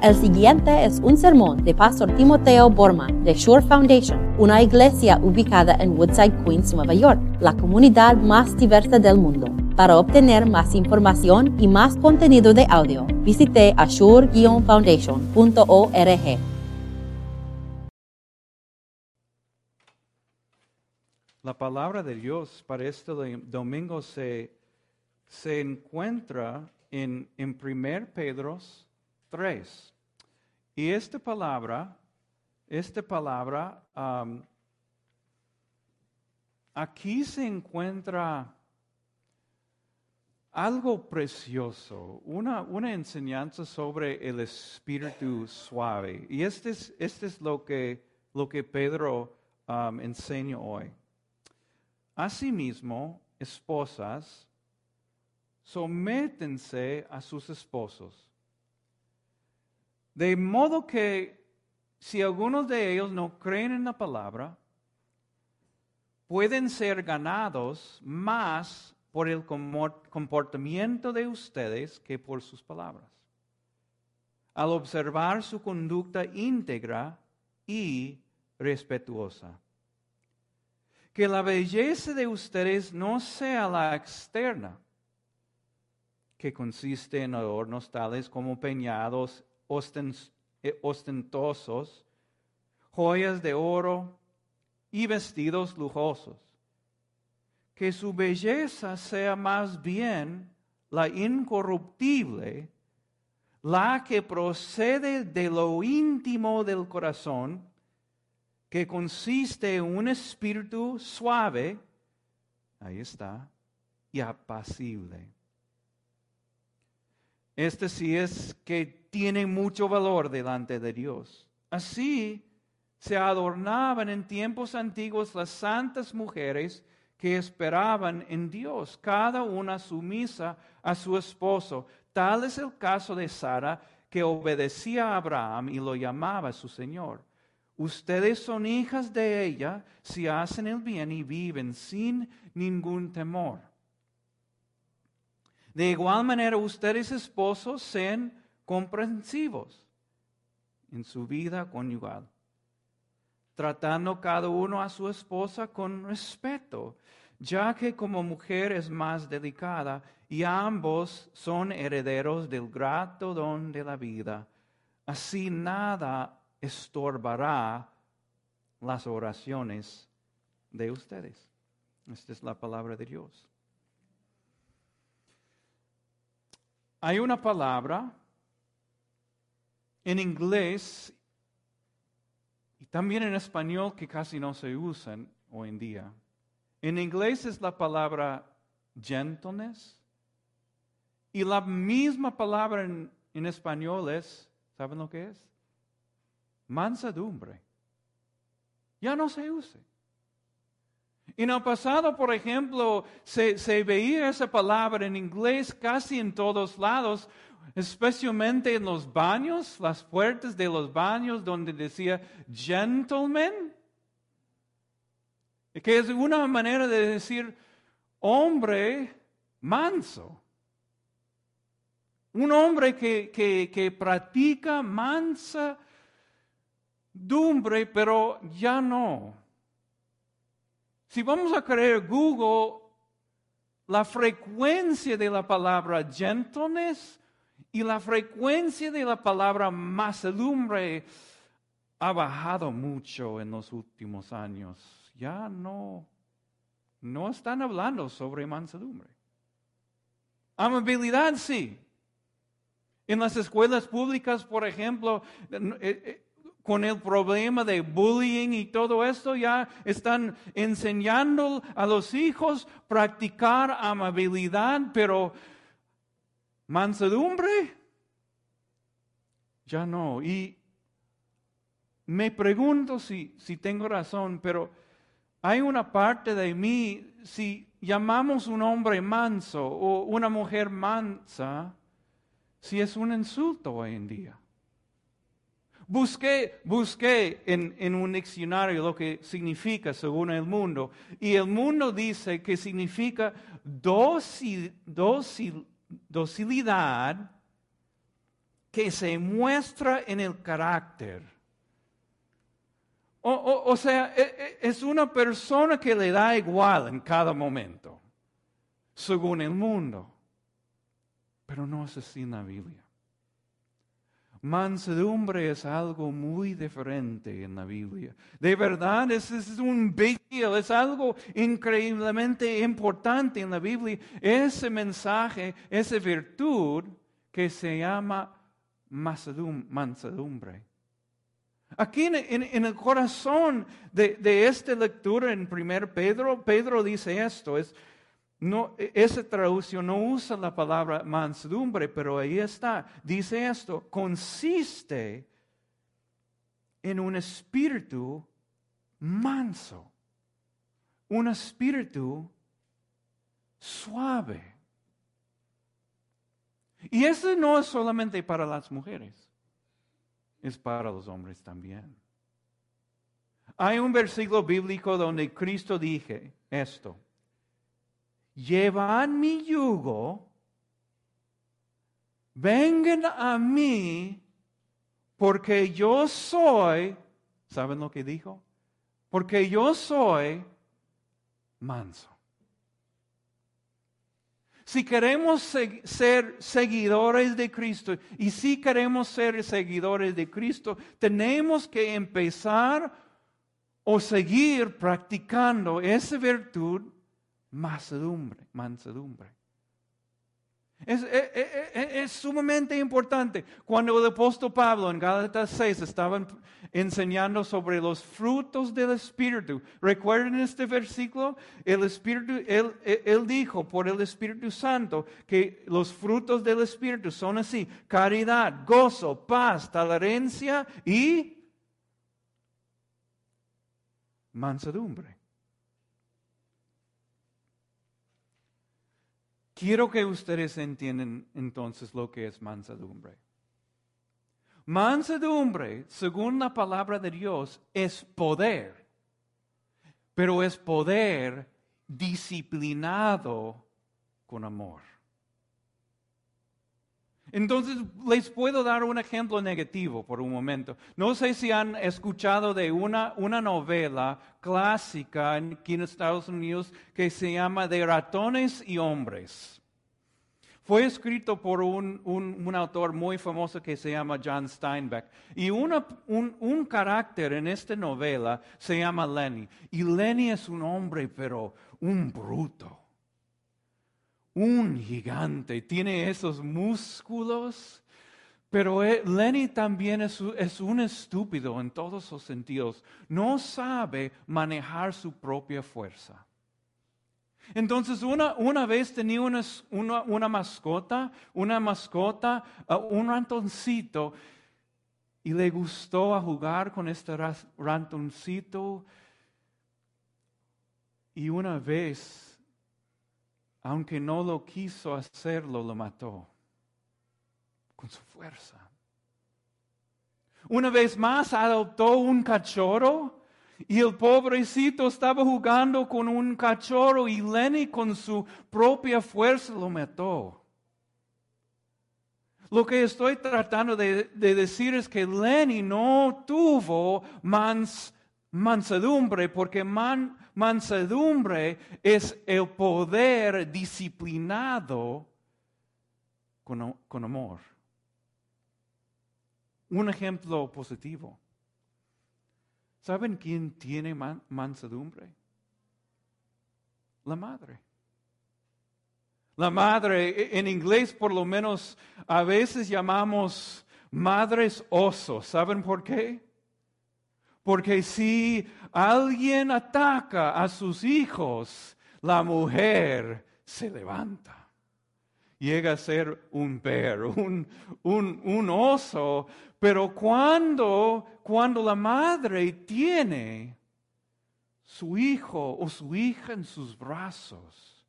El siguiente es un sermón de Pastor Timoteo Borman de Shore Foundation, una iglesia ubicada en Woodside, Queens, Nueva York, la comunidad más diversa del mundo. Para obtener más información y más contenido de audio, visite ashore-foundation.org. La palabra de Dios para este domingo se, se encuentra en, en 1 Pedro 3. Y esta palabra, esta palabra, aquí se encuentra algo precioso, una, una, enseñanza sobre el espíritu suave. Y este es, este es lo, que, lo que Pedro enseña hoy. Asimismo, esposas, sométense a sus esposos de modo que si algunos de ellos no creen en la palabra, pueden ser ganados más por el comportamiento de ustedes que por sus palabras. Al observar su conducta íntegra y respetuosa. Que la belleza de ustedes no sea la externa, que consiste en adornos tales como peñados ostentosos, joyas de oro y vestidos lujosos. Que su belleza sea más bien la incorruptible, la que procede de lo íntimo del corazón, que consiste en un espíritu suave, ahí está, y apacible. Este sí es que tiene mucho valor delante de Dios. Así se adornaban en tiempos antiguos las santas mujeres que esperaban en Dios, cada una sumisa a su esposo. Tal es el caso de Sara, que obedecía a Abraham y lo llamaba su Señor. Ustedes son hijas de ella si hacen el bien y viven sin ningún temor. De igual manera, ustedes esposos sean comprensivos en su vida conyugal, tratando cada uno a su esposa con respeto, ya que como mujer es más delicada y ambos son herederos del grato don de la vida. Así nada estorbará las oraciones de ustedes. Esta es la palabra de Dios. Hay una palabra en inglés y también en español que casi no se usan hoy en día. En inglés es la palabra gentleness y la misma palabra en, español es, ¿saben lo que es? Mansedumbre. Ya no se usa. En el pasado, por ejemplo, se, veía esa palabra en inglés casi en todos lados, especialmente en los baños, las puertas de los baños donde decía gentleman, que es una manera de decir hombre manso. Un hombre que, que, que practica mansa dumbre, pero ya no. Si vamos a creer Google, la frecuencia de la palabra gentleness y la frecuencia de la palabra mansedumbre ha bajado mucho en los últimos años. Ya no, no están hablando sobre mansedumbre. Amabilidad sí. En las escuelas públicas, por ejemplo, eh, eh, con el problema de bullying y todo esto, ya están enseñando a los hijos practicar amabilidad, pero mansedumbre, ya no. Y me pregunto si, si tengo razón, pero hay una parte de mí, si llamamos un hombre manso o una mujer mansa, si es un insulto hoy en día. Busqué, busqué en, un diccionario lo que significa según el mundo. Y el mundo dice que significa docil, docil, docilidad que se muestra en el carácter. O, sea, e, e, es una persona que le da igual en cada momento, según el mundo. Pero no es así en la Biblia. Mansedumbre es algo muy diferente en la Biblia. De verdad, es, es un big deal, es algo increíblemente importante en la Biblia. Ese mensaje, esa virtud que se llama mansedumbre. Aquí en, el corazón de, de, esta lectura en 1 Pedro, Pedro dice esto, es, no, esa traducción no usa la palabra mansedumbre, pero ahí está. Dice esto, consiste en un espíritu manso, un espíritu suave. Y eso no es solamente para las mujeres, es para los hombres también. Hay un versículo bíblico donde Cristo dije esto llevad mi yugo, vengan a mí, porque yo soy, ¿saben lo que dijo? Porque yo soy manso. Si queremos ser seguidores de Cristo y si queremos ser seguidores de Cristo, tenemos que empezar o seguir practicando esa virtud mansedumbre, mansedumbre. Es, es, sumamente importante. Cuando el apóstol Pablo en Gálatas 6 estaba enseñando sobre los frutos del Espíritu, recuerden este versículo, el Espíritu, él dijo por el Espíritu Santo que los frutos del Espíritu son así, caridad, gozo, paz, tolerancia y mansedumbre. Quiero que ustedes entiendan entonces lo que es mansedumbre. Mansedumbre, según la palabra de Dios, es poder, pero es poder disciplinado con amor. Entonces, les puedo dar un ejemplo negativo por un momento. No sé si han escuchado de una, una novela clásica aquí en Estados Unidos que se llama De ratones y hombres. Fue escrito por un, un, autor muy famoso que se llama John Steinbeck. Y una, un, un, carácter en esta novela se llama Lenny. Y Lenny es un hombre, pero un bruto un gigante, tiene esos músculos, pero eh, Lenny también es, un estúpido en todos los sentidos. No sabe manejar su propia fuerza. Entonces una, una vez tenía una, una, mascota, una mascota, uh, un ratoncito, y le gustó a jugar con este ratoncito. Y una vez aunque no lo quiso hacerlo, lo mató con su fuerza. Una vez más adoptó un cachorro y el pobrecito estaba jugando con un cachorro y Lenny con su propia fuerza lo mató. Lo que estoy tratando de, decir es que Lenny no tuvo mansedumbre porque man, Mansedumbre es el poder disciplinado con, amor. Un ejemplo positivo. ¿Saben quién tiene mansedumbre? La madre. La madre, e, en inglés por lo menos a veces llamamos madres osos. ¿Saben por qué? Porque si alguien ataca a sus hijos, la mujer se levanta. Llega a ser un perro, un, un, oso. Pero cuando, cuando la madre tiene su hijo o su hija en sus brazos,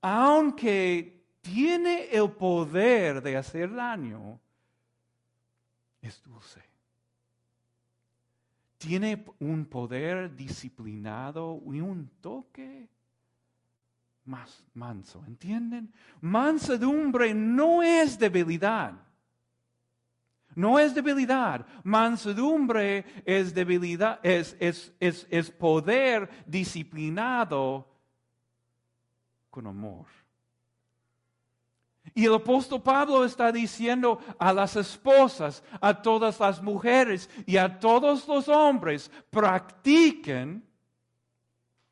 aunque tiene el poder de hacer daño, es dulce tiene un poder disciplinado y un toque más manso. ¿Entienden? Mansedumbre no es debilidad. No es debilidad. Mansedumbre es debilidad, es, es, es, es poder disciplinado con amor. Y el apóstol Pablo está diciendo a las esposas, a todas las mujeres y a todos los hombres, practiquen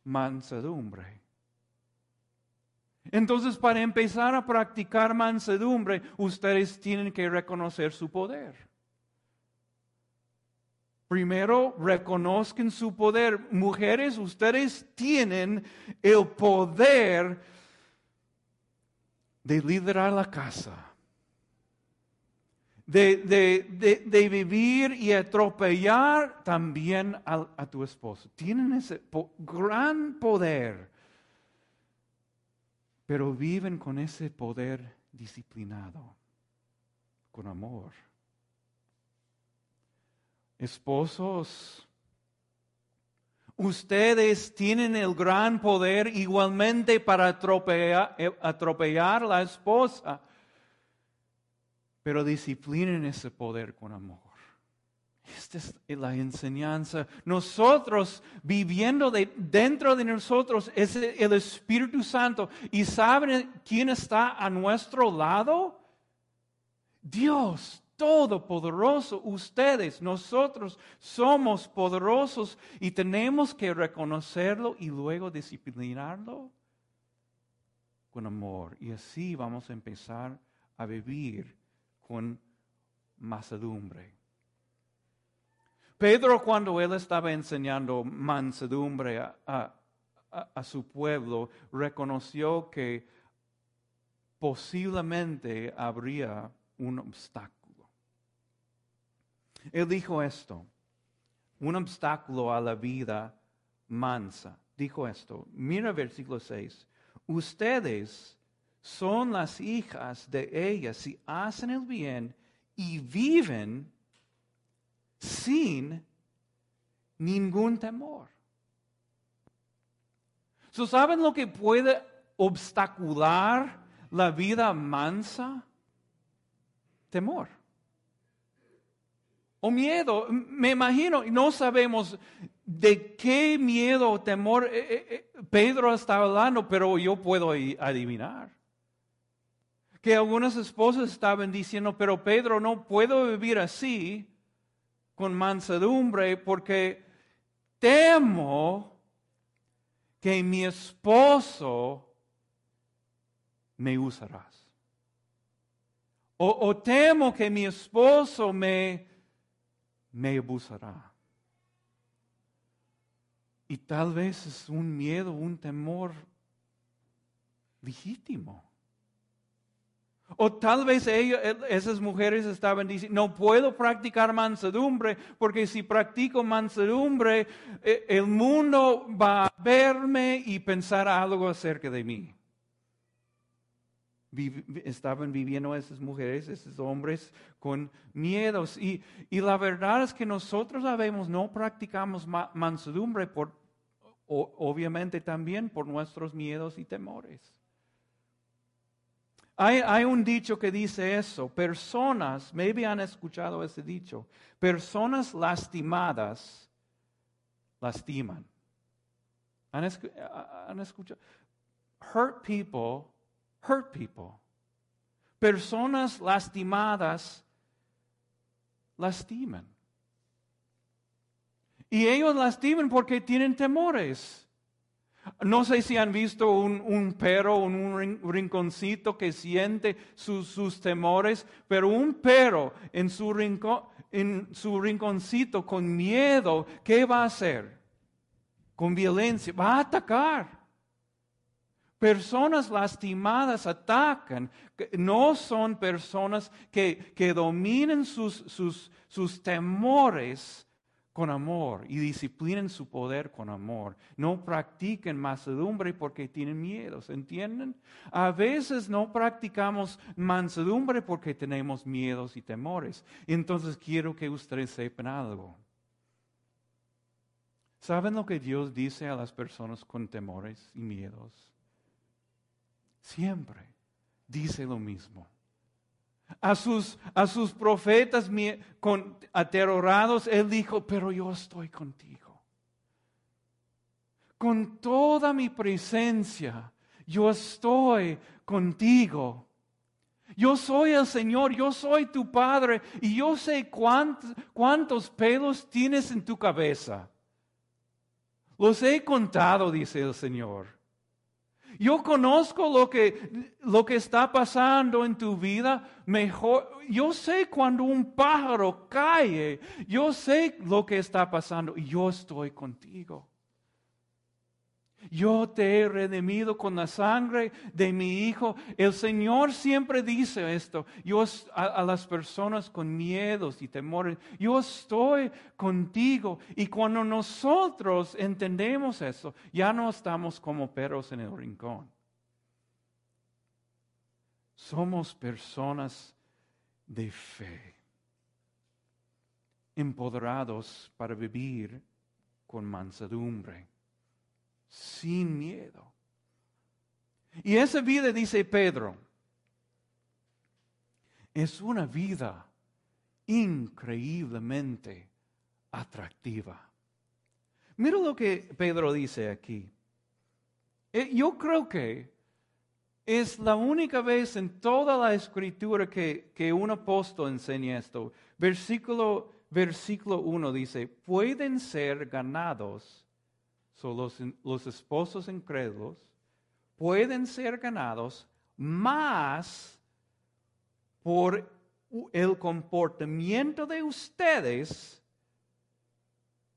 mansedumbre. Entonces, para empezar a practicar mansedumbre, ustedes tienen que reconocer su poder. Primero, reconozcan su poder. Mujeres, ustedes tienen el poder de liderar la casa. De, vivir y atropellar también a, a tu esposo. Tienen ese gran poder pero viven con ese poder disciplinado, con amor. Esposos, ustedes tienen el gran poder igualmente para atropellar, eh, atropellar la esposa, pero disciplinen ese poder con amor. Esta es la enseñanza. Nosotros viviendo de, dentro de nosotros es el Espíritu Santo. ¿Y saben quién está a nuestro lado? Dios Todopoderoso. Ustedes, nosotros somos poderosos y tenemos que reconocerlo y luego disciplinarlo con amor. Y así vamos a empezar a vivir con masedumbre. Pedro cuando él estaba enseñando mansedumbre a, su pueblo, reconoció que posiblemente habría un obstáculo. Él dijo esto, un obstáculo a la vida mansa. Dijo esto, mira versículo 6, ustedes son las hijas de ella si hacen el bien y viven sin ningún temor. ¿Saben lo que puede obstacular la vida mansa? Temor. O miedo. Me imagino, no sabemos de qué miedo o temor eh, eh, eh, Pedro está hablando, pero yo puedo adivinar. Que algunas esposas estaban diciendo, pero Pedro, no puedo vivir así con mansedumbre porque temo que mi esposo me usarás. O, temo que mi esposo me, me abusará. Y tal vez es un miedo, un temor legítimo. O tal vez esas mujeres estaban diciendo, no puedo practicar mansedumbre porque si practico mansedumbre, eh, el mundo va a verme y pensar algo acerca de mí. Estaban viviendo esas mujeres, esos hombres con miedos. Y, la verdad es que nosotros sabemos, no practicamos mansedumbre por, obviamente también por nuestros miedos y temores. Hay, un dicho que dice eso, personas, maybe han escuchado ese dicho, personas lastimadas lastiman. ¿Han, han escuchado? Hurt people, hurt people. Personas lastimadas lastiman. Y ellos lastiman porque tienen temores. No sé si han visto un, perro en un rinconcito que siente sus, temores, pero un perro en su, en su rinconcito con miedo, ¿qué va a hacer? Con violencia, va a atacar. Personas lastimadas atacan, no son personas que, que dominen sus, sus, sus temores con amor y disciplinen su poder con amor. No practiquen mansedumbre porque tienen miedos, ¿entienden? A veces no practicamos mansedumbre porque tenemos miedos y temores. Entonces quiero que ustedes sepan algo. ¿Saben lo que Dios dice a las personas con temores y miedos? Siempre dice lo mismo. A sus, a sus profetas con, aterrorados, Él dijo, pero yo estoy contigo. Con toda mi presencia, yo estoy contigo. Yo soy el Señor, yo soy tu Padre y yo sé cuántos, cuántos pelos tienes en tu cabeza. Los he contado, dice el Señor. Yo conozco lo que, lo que está pasando en tu vida mejor. Yo sé cuando un pájaro cae. Yo sé lo que está pasando yo estoy contigo. Yo te he redimido con la sangre de mi Hijo. El Señor siempre dice esto. Yo a, las personas con miedos y temores, yo estoy contigo. Y cuando nosotros entendemos eso, ya no estamos como perros en el rincón. Somos personas de fe, empoderados para vivir con mansedumbre sin miedo. Y esa vida, dice Pedro, es una vida increíblemente atractiva. Mira lo que Pedro dice aquí. Eh, yo creo que es la única vez en toda la escritura que, que un apóstol enseña esto. Versículo, versículo 1 dice, pueden ser ganados los, los esposos incrédulos, pueden ser ganados más por el comportamiento de ustedes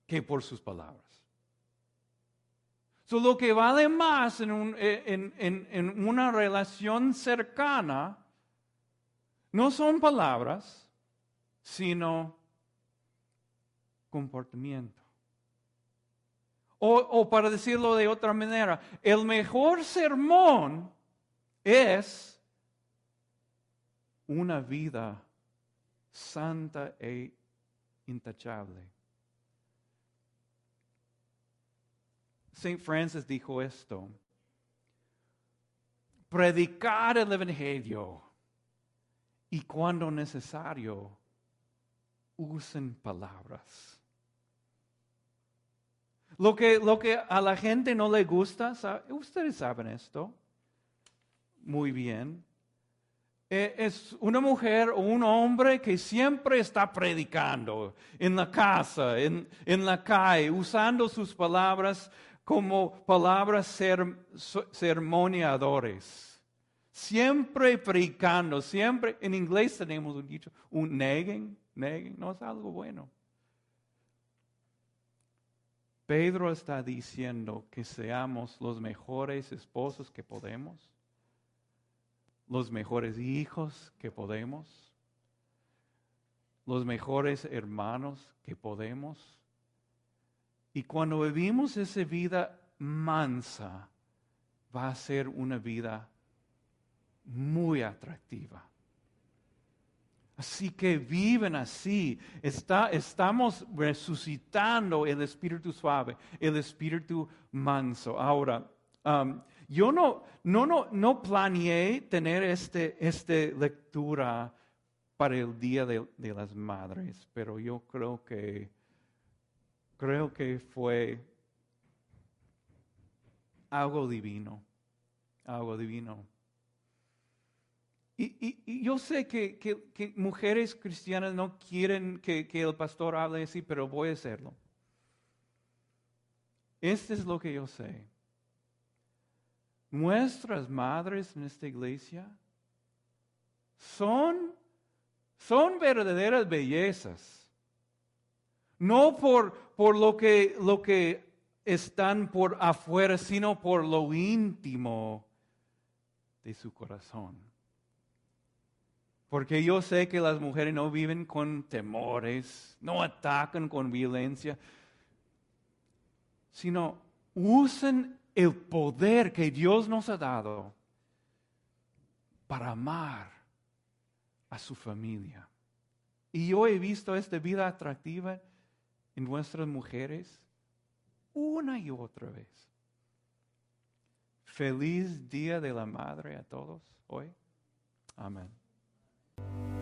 que por sus palabras. So, lo que vale más en, eh, en, en, en, una relación cercana no son palabras, sino comportamiento. O, para decirlo de otra manera, el mejor sermón es una vida santa e intachable. Saint Francis dijo esto, predicar el Evangelio y cuando necesario usen palabras. Lo que, lo que a la gente no le gusta, ustedes saben esto muy bien, e, es una mujer o un hombre que siempre está predicando en la casa, en, en la calle, usando sus palabras como palabras ser. Siempre predicando, siempre, en inglés tenemos un dicho, un negging, negging, no es algo bueno. Pedro está diciendo que seamos los mejores esposos que podemos, los mejores hijos que podemos, los mejores hermanos que podemos. Y cuando vivimos esa vida mansa, va a ser una vida muy atractiva. Así que viven así. Estamos resucitando el espíritu suave, el espíritu manso. Ahora, um, yo no, no, no, no planeé tener esta este lectura para el Día de, de, las Madres, pero yo creo que, creo que fue algo divino, algo divino. Y, yo sé que, mujeres cristianas no quieren que, el pastor hable así, pero voy a hacerlo. Este es lo que yo sé. Nuestras madres en esta iglesia son, son verdaderas bellezas. No por, por lo, que, lo que están por afuera, sino por lo íntimo de su corazón. Porque yo sé que las mujeres no viven con temores, no atacan con violencia, sino usan el poder que Dios nos ha dado para amar a su familia. Y yo he visto esta vida atractiva en nuestras mujeres una y otra vez. Feliz Día de la Madre a todos hoy. Amén. Thank you.